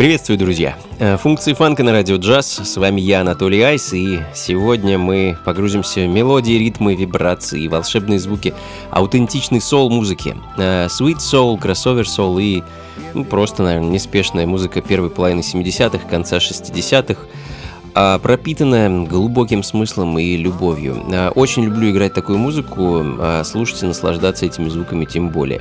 Приветствую, друзья! Э, функции фанка на радио джаз. С вами я, Анатолий Айс, и сегодня мы погрузимся в мелодии, ритмы, вибрации, волшебные звуки аутентичной соул-музыки. Э, sweet soul, кроссовер soul и ну, просто, наверное, неспешная музыка первой половины 70-х, конца 60-х, а пропитанная глубоким смыслом и любовью. Э, очень люблю играть такую музыку, а слушать и наслаждаться этими звуками тем более.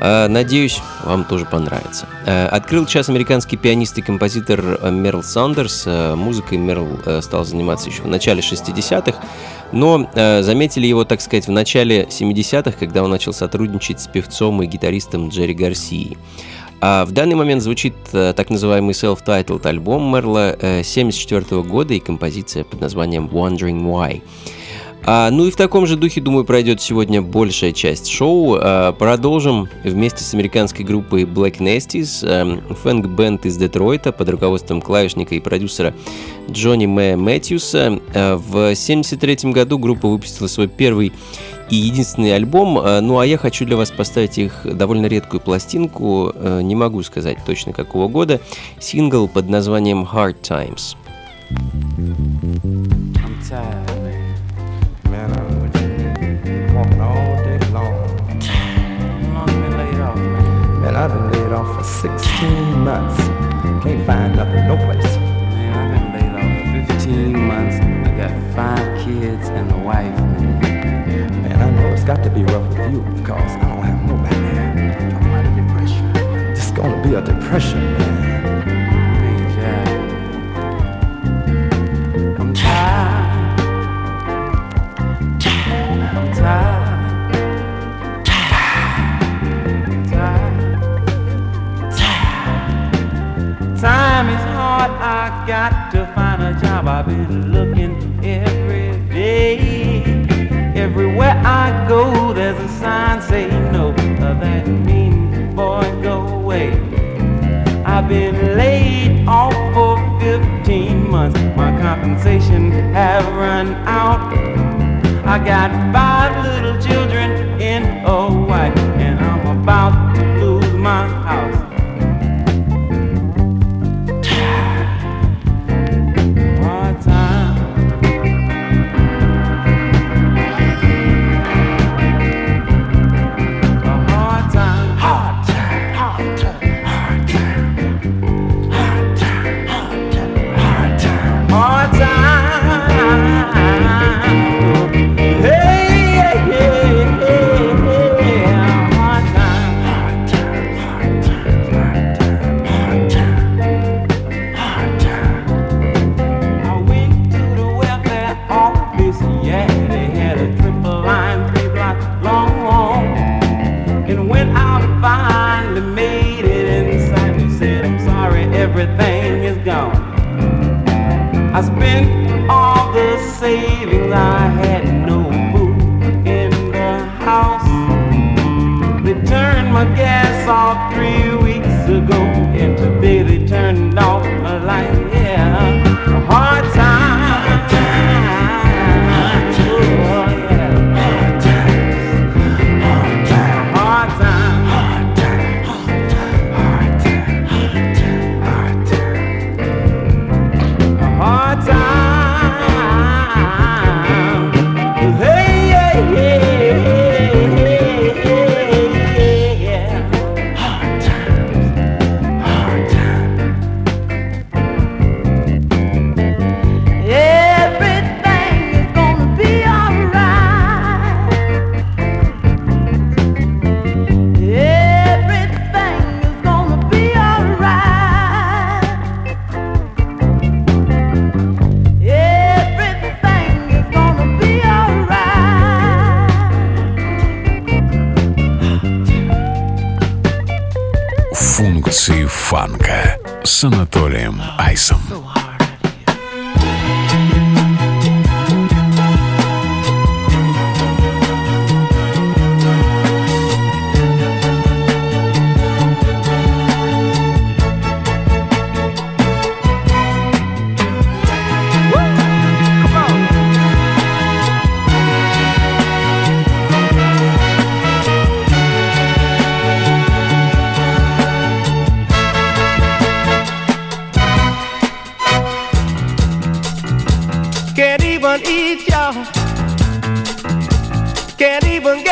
Надеюсь, вам тоже понравится. Открыл час американский пианист и композитор Мерл Сандерс. Музыкой Мерл стал заниматься еще в начале 60-х, но заметили его, так сказать, в начале 70-х, когда он начал сотрудничать с певцом и гитаристом Джерри Гарсией. А в данный момент звучит так называемый self-titled альбом Мерла 1974 года и композиция под названием Wondering Why. А, ну и в таком же духе, думаю, пройдет сегодня большая часть шоу. А, продолжим вместе с американской группой Black Nasties, а, фэнк-бенд из Детройта под руководством клавишника и продюсера Джонни Мэ Мэтьюса. А, в 1973 году группа выпустила свой первый и единственный альбом. А, ну а я хочу для вас поставить их довольно редкую пластинку, а, не могу сказать точно какого года, сингл под названием Hard Times. I'm tired. I've been laid off, for 16 months. Can't find nothing, no got to be rough with you because I don't have nobody. Talking about a depression. It's gonna be a depression, man. I got to find a job. I've been looking every day. Everywhere go, there's a sign saying no. Uh, that means, boy, go away. I've been laid off for 15 months. My compensation have run out. I got five little children in a wife,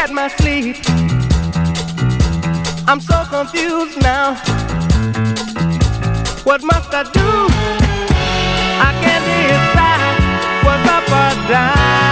get my sleep. I'm so confused now. What must I do? I can't decide what's up or down.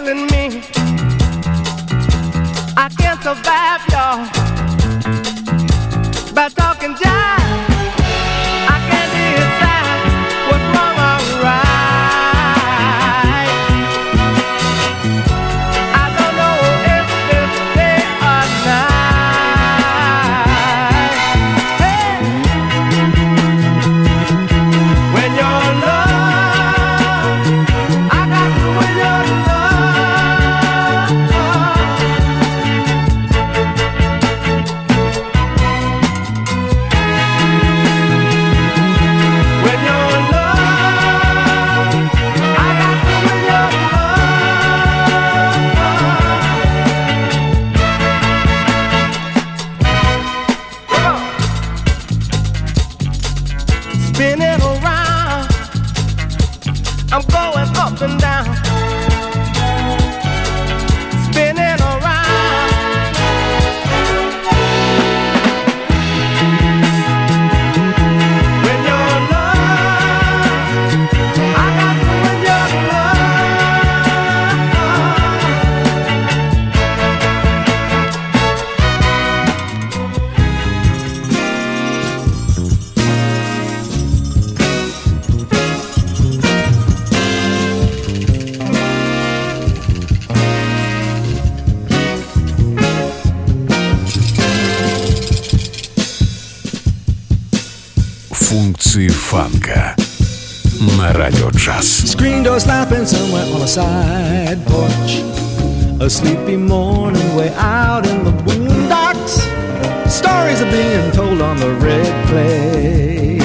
Killing me. I can't survive, y'all. By talking jive. Spinning around, I'm going up and down. фанка на радио джаз. Screen door slapping somewhere on a side porch. A sleepy morning way out in the boondocks. Stories are being told on the red clay.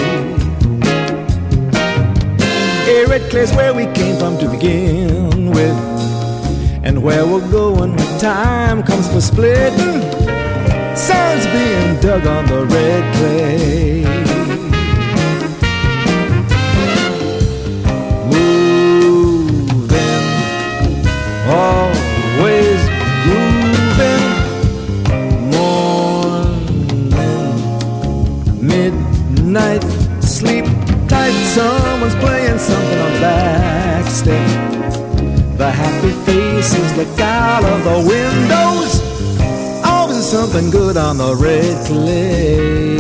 Hey, red clay's where we came from to begin with. And where we're going when time comes for splitting. Sun's being dug on the red clay. Look out of the windows. Always something good on the red clay.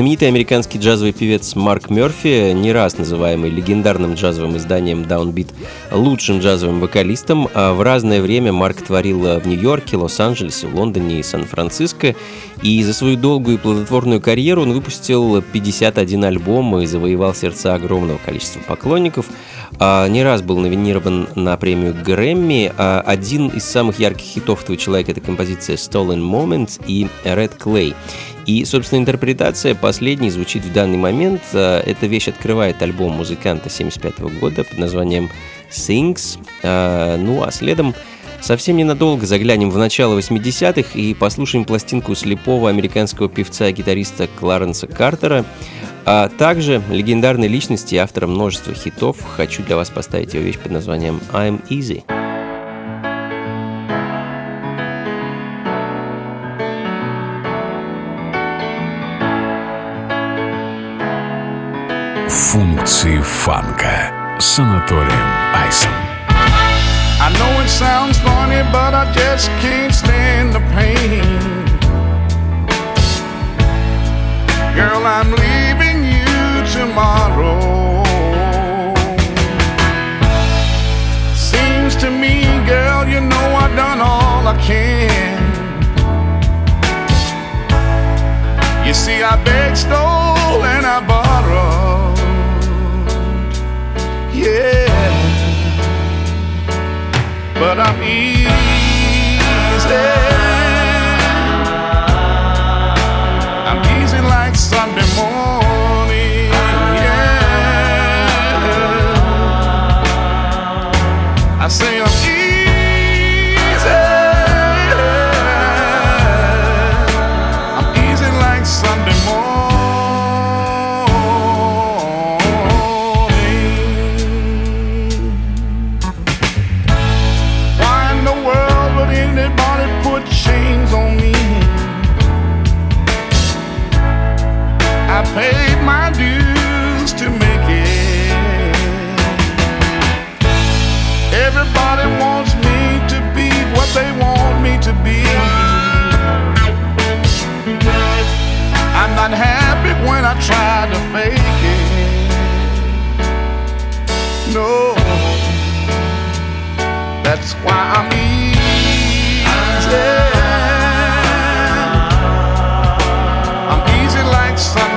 Знаменитый американский джазовый певец Марк Мерфи, не раз называемый легендарным джазовым изданием Downbeat лучшим джазовым вокалистом, а в разное время Марк творил в Нью-Йорке, Лос-Анджелесе, Лондоне и Сан-Франциско. И за свою долгую и плодотворную карьеру он выпустил 51 альбом и завоевал сердца огромного количества поклонников. А, не раз был номинирован на премию Грэмми. А, один из самых ярких хитов этого человека — это композиция «Stolen Moments» и «Red Clay». И, собственно, интерпретация последней звучит в данный момент. А, эта вещь открывает альбом музыканта 75 года под названием «Sings». Ну а следом Совсем ненадолго заглянем в начало 80-х и послушаем пластинку слепого американского певца и гитариста Кларенса Картера, а также легендарной личности и автора множества хитов. Хочу для вас поставить его вещь под названием «I'm Easy». Функции фанка с Анатолием Айсом. I know it sounds funny, but I just can't stand the pain. Girl, I'm leaving tomorrow. Seems to me, girl, you know I've done all I can. You see, I begged, stole, and I borrowed. Yeah but I'm easy. I'm easy like Sunday No. That's why I'm easy. I'm easy like Sunday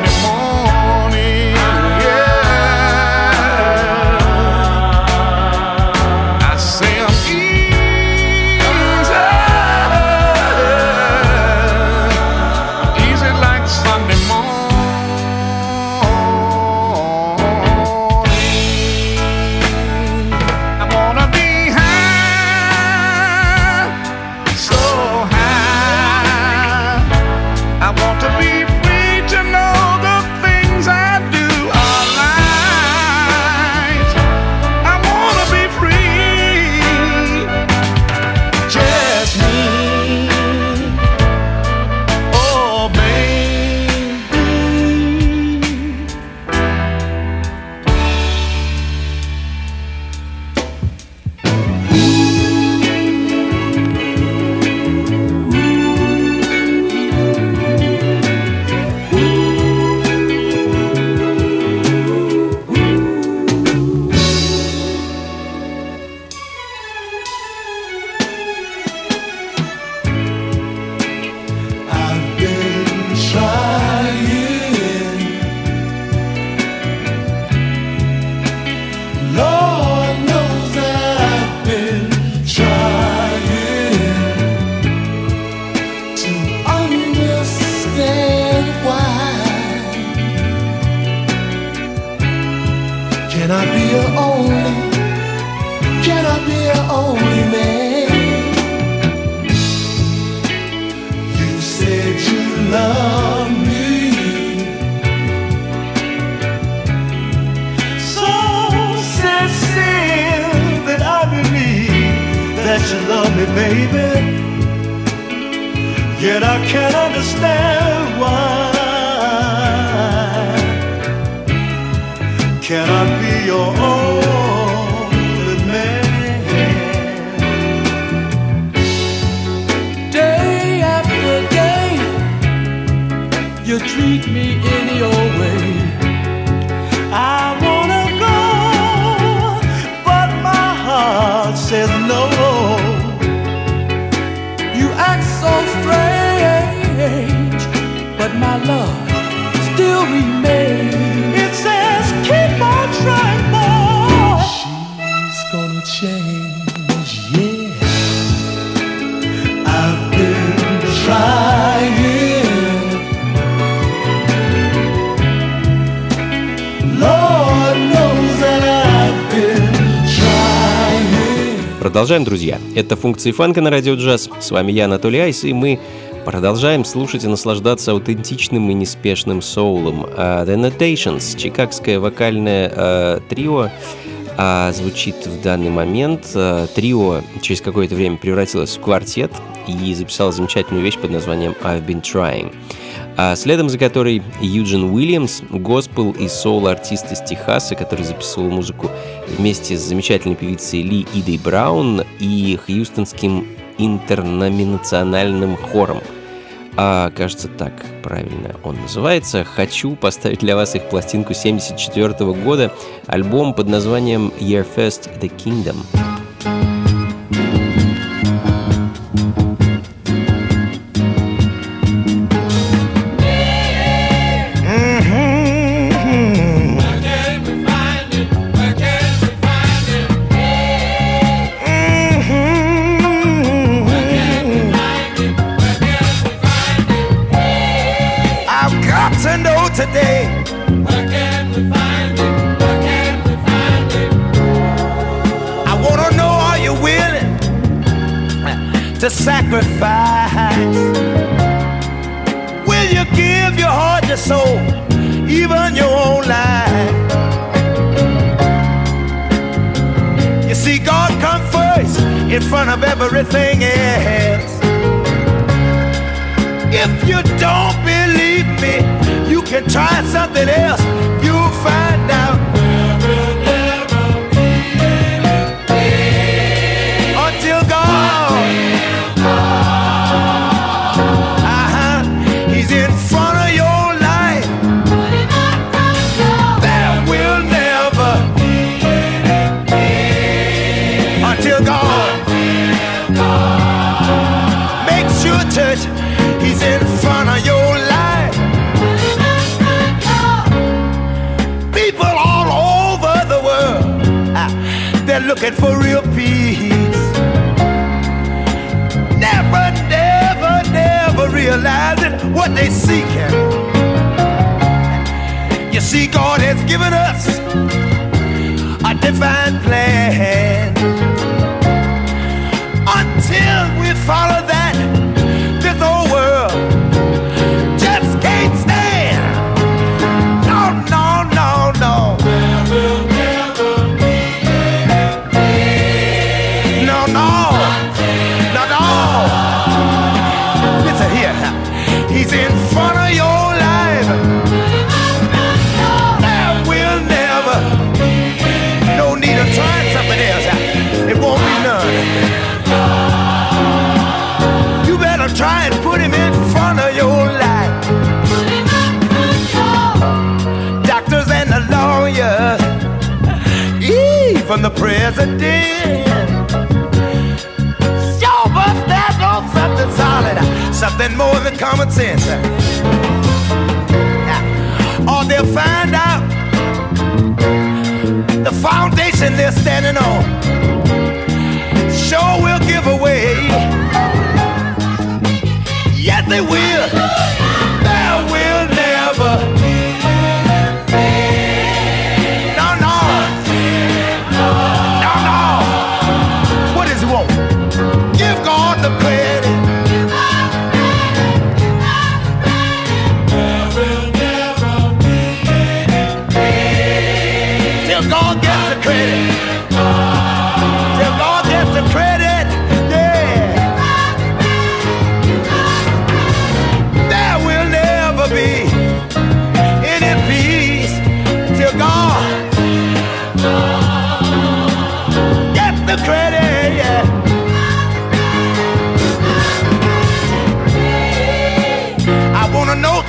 baby. Yet I can't understand why. Can I be your only man? Day after day, you treat me Продолжаем, друзья. Это «Функции фанка» на Радио Джаз. С вами я, Анатолий Айс, и мы продолжаем слушать и наслаждаться аутентичным и неспешным соулом. Uh, The Notations, чикагское вокальное uh, трио, а звучит в данный момент. А, трио через какое-то время превратилось в квартет и записало замечательную вещь под названием «I've been trying» а следом за которой Юджин Уильямс, госпел и соул-артист из Техаса, который записывал музыку вместе с замечательной певицей Ли Идой Браун и хьюстонским интерноминациональным хором. А, кажется, так правильно он называется. Хочу поставить для вас их пластинку 74 года, альбом под названием Year First The Kingdom.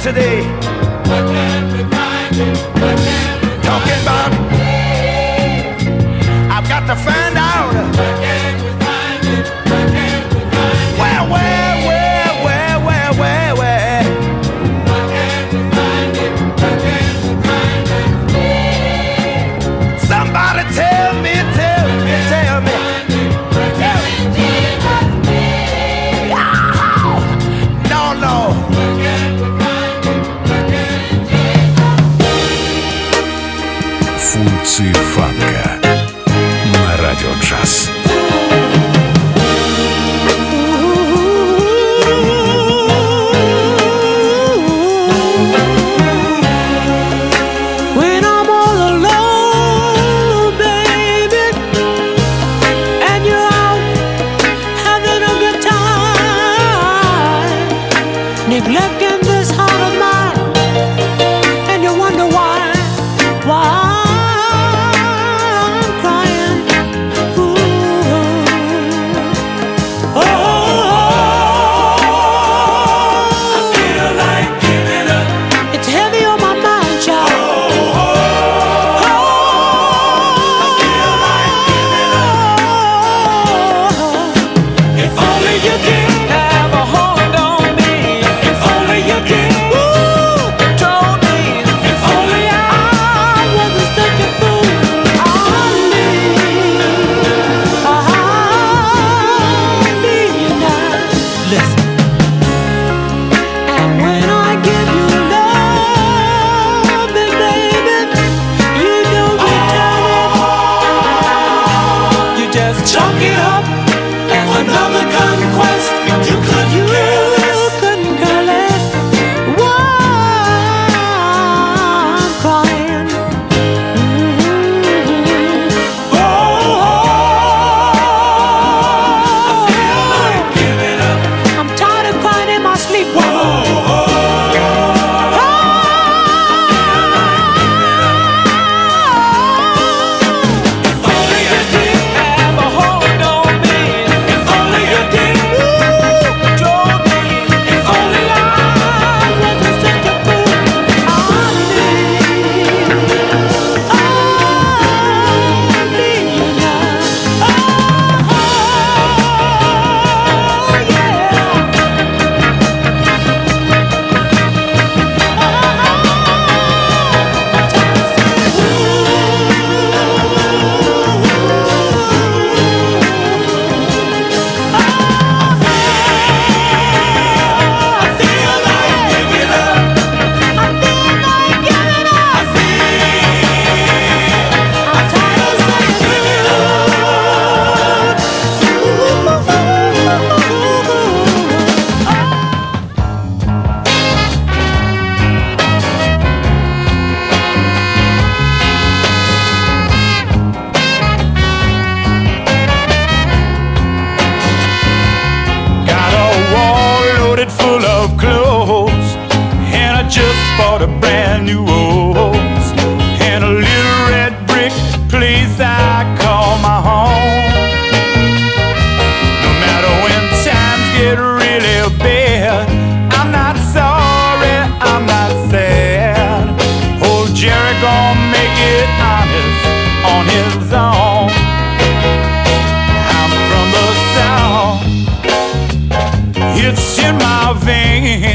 today. Talking about, I've got to find out. it's in my veins.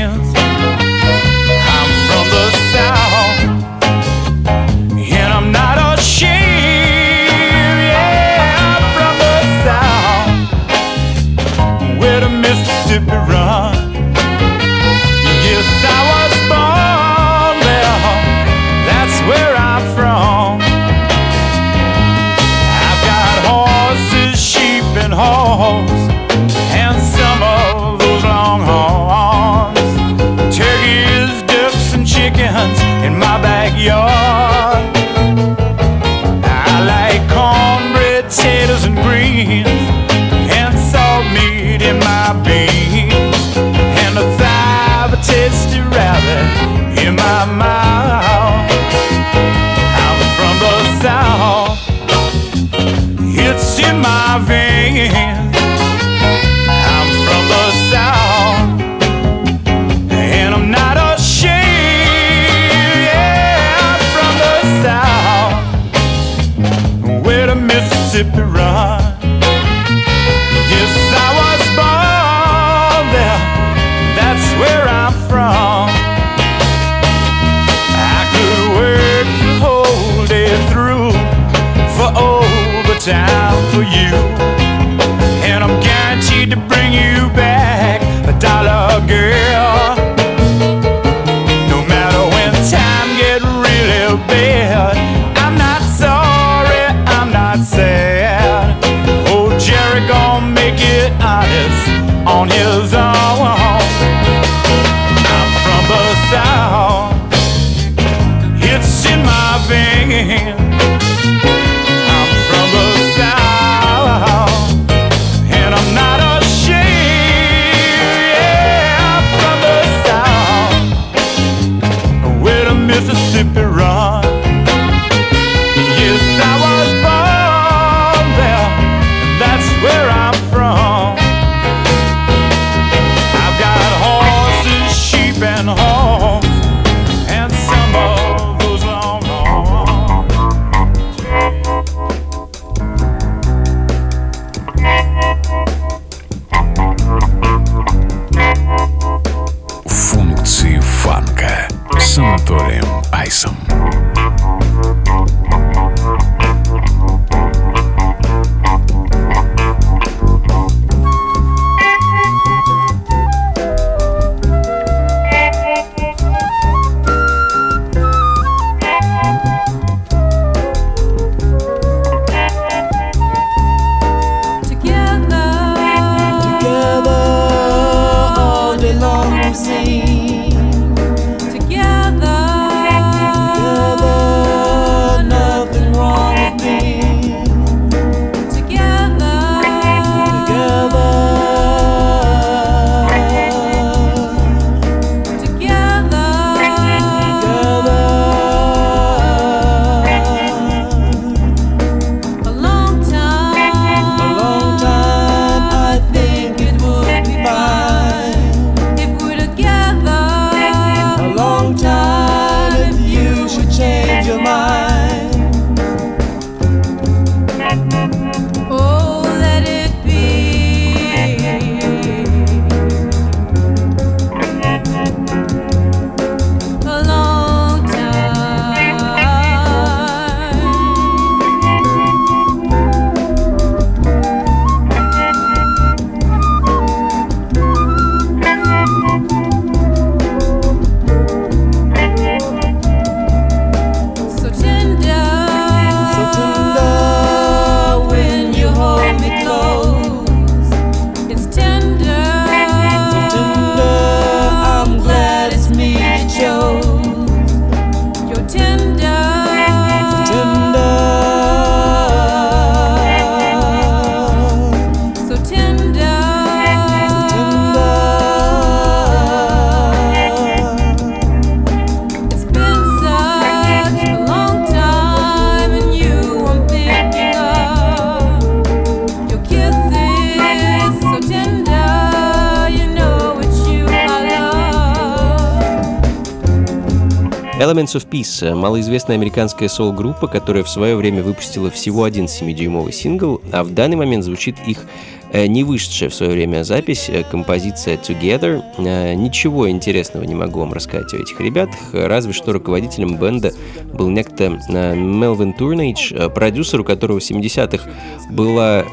Instruments of Peace — малоизвестная американская соул-группа, которая в свое время выпустила всего один 7-дюймовый сингл, а в данный момент звучит их э, не вышедшая в свое время запись, э, композиция Together. Э, ничего интересного не могу вам рассказать о этих ребятах, разве что руководителем бенда был некто Мелвин Турнейдж, продюсер, у которого в 70-х было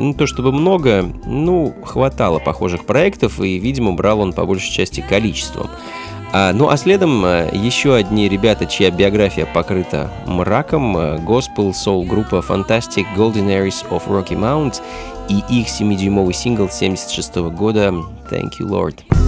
не то чтобы много, ну, хватало похожих проектов, и, видимо, брал он по большей части количеством. А, ну а следом э, еще одни ребята, чья биография покрыта мраком, э, Gospel Soul группа Fantastic Golden Aries of Rocky Mount и их 7-дюймовый сингл 76 года «Thank You Lord».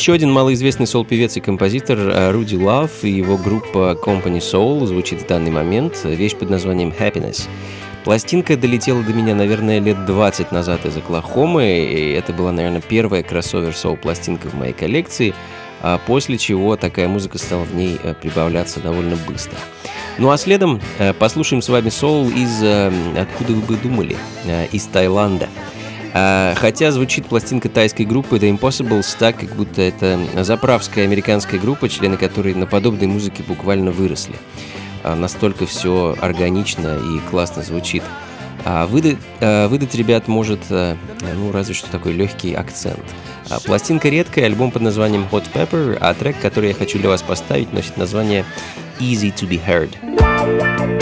Еще один малоизвестный сол-певец и композитор э, Руди Лав и его группа Company Soul звучит в данный момент. Вещь под названием Happiness. Пластинка долетела до меня, наверное, лет 20 назад из Оклахомы, и это была, наверное, первая кроссовер-соул-пластинка в моей коллекции, а после чего такая музыка стала в ней э, прибавляться довольно быстро. Ну а следом э, послушаем с вами соул из, откуда вы бы думали, из Таиланда. А, Хотя звучит пластинка тайской группы The Impossibles так, как будто это заправская американская группа, члены которой на подобной музыке буквально выросли. А, Настолько все органично и классно звучит. А выдать, выдать ребят может, ну, разве что такой легкий акцент. Пластинка редкая, альбом под названием Hot Pepper, а трек, который я хочу для вас поставить, носит название Easy to be Heard.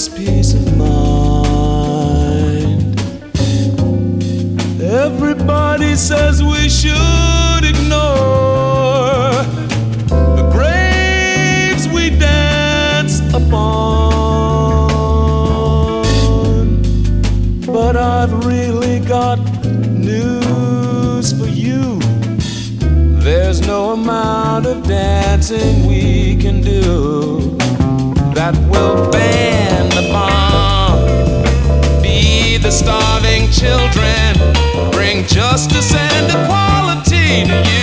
its peace of mind. Everybody says we should ignore the graves we dance upon. But I've really got news for you. There's no amount of dancing we can do that will children. Bring justice and equality to you.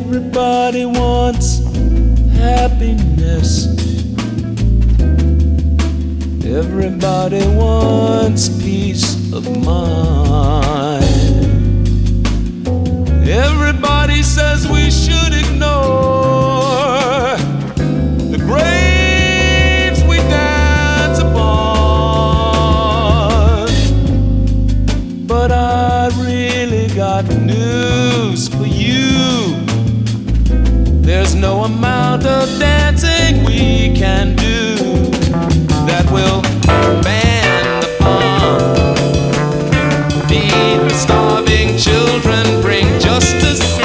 Everybody wants happiness. Everybody wants peace of mind. Everybody says we justice.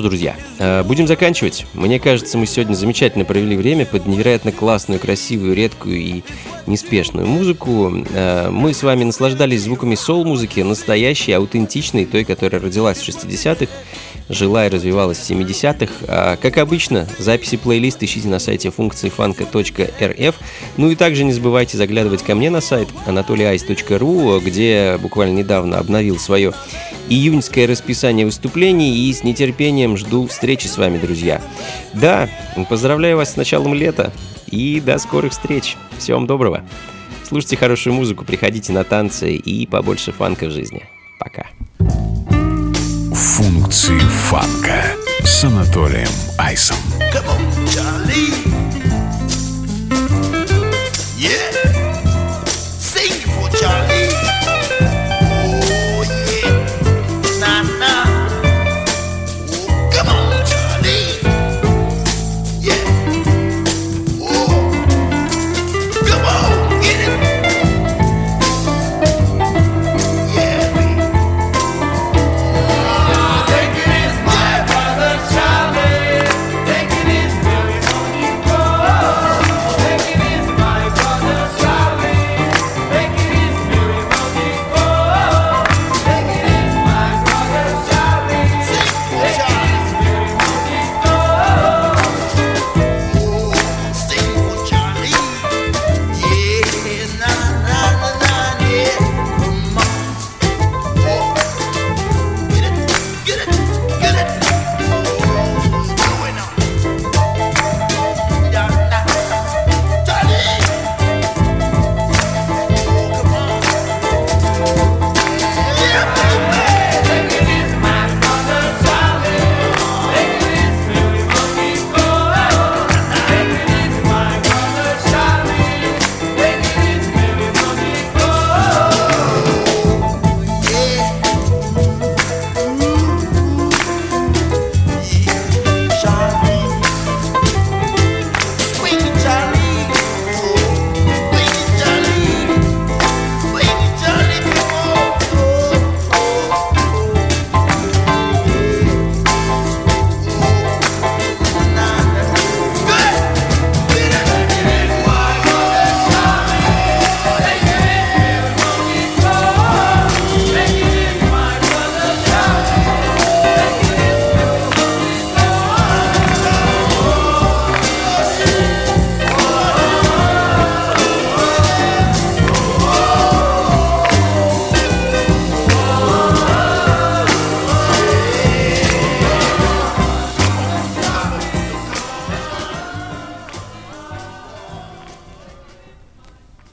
Ж, друзья, э, будем заканчивать. Мне кажется, мы сегодня замечательно провели время под невероятно классную, красивую, редкую и неспешную музыку. Э, Мы с вами наслаждались звуками соул-музыки, настоящей, аутентичной, той, которая родилась в 60-х, жила и развивалась в 70-х. А, Как обычно, записи плейлист ищите на сайте функции фанка.рф. Ну и также не забывайте заглядывать ко мне на сайт anatolyice.ru, где буквально недавно обновил свое июньское расписание выступлений и с нетерпением жду встречи с вами, друзья. Да, поздравляю вас с началом лета и до скорых встреч. Всего вам доброго. Слушайте хорошую музыку, приходите на танцы и побольше фанка в жизни. Пока. Функции фанка с Анатолием Айсом. Come on.